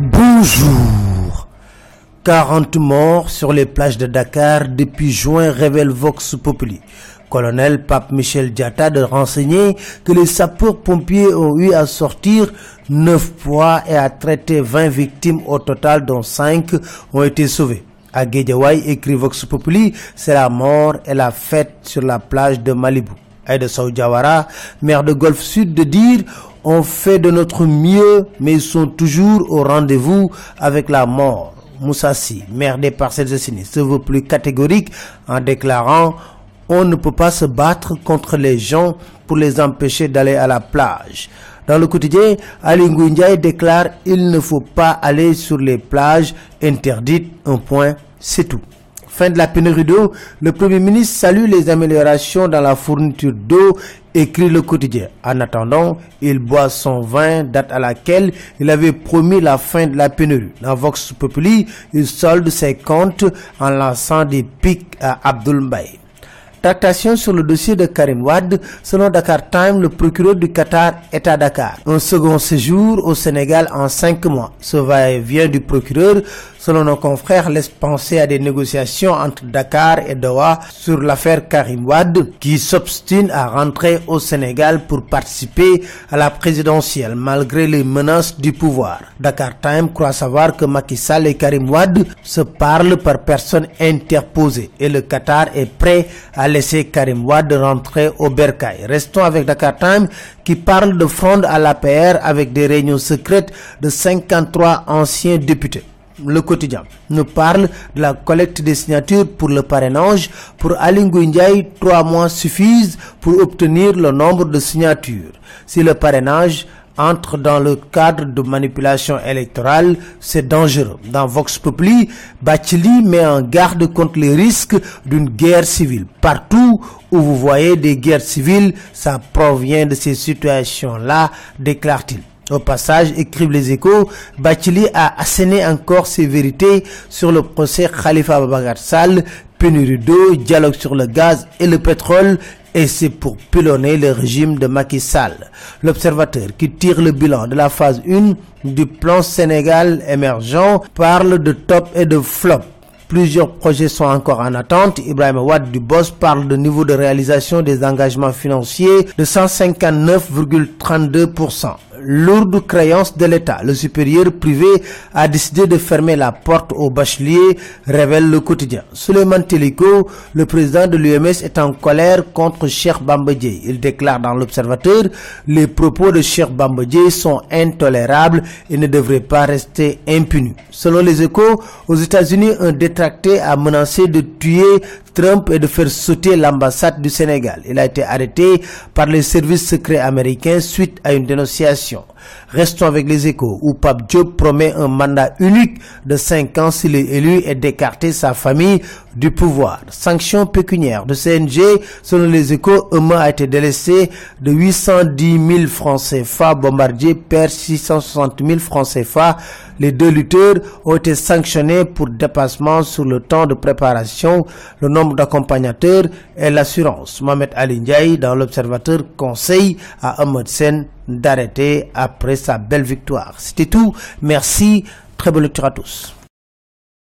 Bonjour. 40 morts sur les plages de Dakar depuis juin révèle Vox Populi. Colonel Pape Michel Diatta de renseigner que les sapeurs-pompiers ont eu à sortir 9 poids et à traiter 20 victimes au total dont 5 ont été sauvées. À écrit Vox Populi, c'est la mort et la fête sur la plage de Malibu. Aïda Jawara, maire de Golfe Sud, de dire on fait de notre mieux, mais ils sont toujours au rendez-vous avec la mort. Moussassi, maire des parcelles de se veut plus catégorique en déclarant on ne peut pas se battre contre les gens pour les empêcher d'aller à la plage. Dans le quotidien, Ali déclare il ne faut pas aller sur les plages interdites, un point, c'est tout. Fin de la pénurie d'eau, le Premier ministre salue les améliorations dans la fourniture d'eau, écrit le quotidien. En attendant, il boit son vin, date à laquelle il avait promis la fin de la pénurie. Dans Vox Populi, il solde ses comptes en lançant des pics à Abdoul Mbaye. Tractation sur le dossier de Karim Wad, selon Dakar Time, le procureur du Qatar est à Dakar. Un second séjour au Sénégal en cinq mois. Ce va-et-vient du procureur, selon nos confrères, laisse penser à des négociations entre Dakar et Doha sur l'affaire Karim Wad, qui s'obstine à rentrer au Sénégal pour participer à la présidentielle, malgré les menaces du pouvoir. Dakar Time croit savoir que Macky Sall et Karim Wad se parlent par personne interposée et le Qatar est prêt à laisser Karim Wad rentrer au Bercail. Restons avec Dakar Time qui parle de fronde à l'APR avec des réunions secrètes de 53 anciens députés. Le quotidien nous parle de la collecte des signatures pour le parrainage. Pour Alingou trois mois suffisent pour obtenir le nombre de signatures. Si le parrainage entre dans le cadre de manipulation électorale, c'est dangereux. Dans Vox Populi, Bacheli met en garde contre les risques d'une guerre civile. Partout où vous voyez des guerres civiles, ça provient de ces situations-là, déclare-t-il. Au passage, écrivent les échos, Bacheli a asséné encore ses vérités sur le procès Khalifa Babagar Sall, pénurie d'eau, dialogue sur le gaz et le pétrole, et c'est pour pilonner le régime de Macky Sall. L'observateur qui tire le bilan de la phase 1 du plan Sénégal émergent parle de top et de flop. Plusieurs projets sont encore en attente. Ibrahim Ouad du Boss parle de niveau de réalisation des engagements financiers de 159,32% lourde créance de l'État. Le supérieur privé a décidé de fermer la porte aux bacheliers, révèle le quotidien. Suleiman Teliko, le président de l'UMS, est en colère contre Cheikh Bambadje. Il déclare dans l'Observateur les propos de Cheikh Bambadje sont intolérables et ne devraient pas rester impunis. Selon les échos, aux États-Unis, un détracté a menacé de tuer Trump et de faire sauter l'ambassade du Sénégal. Il a été arrêté par les services secrets américains suite à une dénonciation. 叫 Restons avec les échos où Pape Diop promet un mandat unique de 5 ans s'il est élu et d'écarter sa famille du pouvoir. Sanctions pécuniaires de CNG, selon les échos, un a été délaissé de 810 000 francs CFA, Bombardier perd 660 000 francs CFA. Les deux lutteurs ont été sanctionnés pour dépassement sur le temps de préparation, le nombre d'accompagnateurs et l'assurance. Mohamed Ali dans l'Observateur, conseille à Ahmed Sen d'arrêter après sa belle victoire. C'était tout. Merci. Très bonne lecture à tous.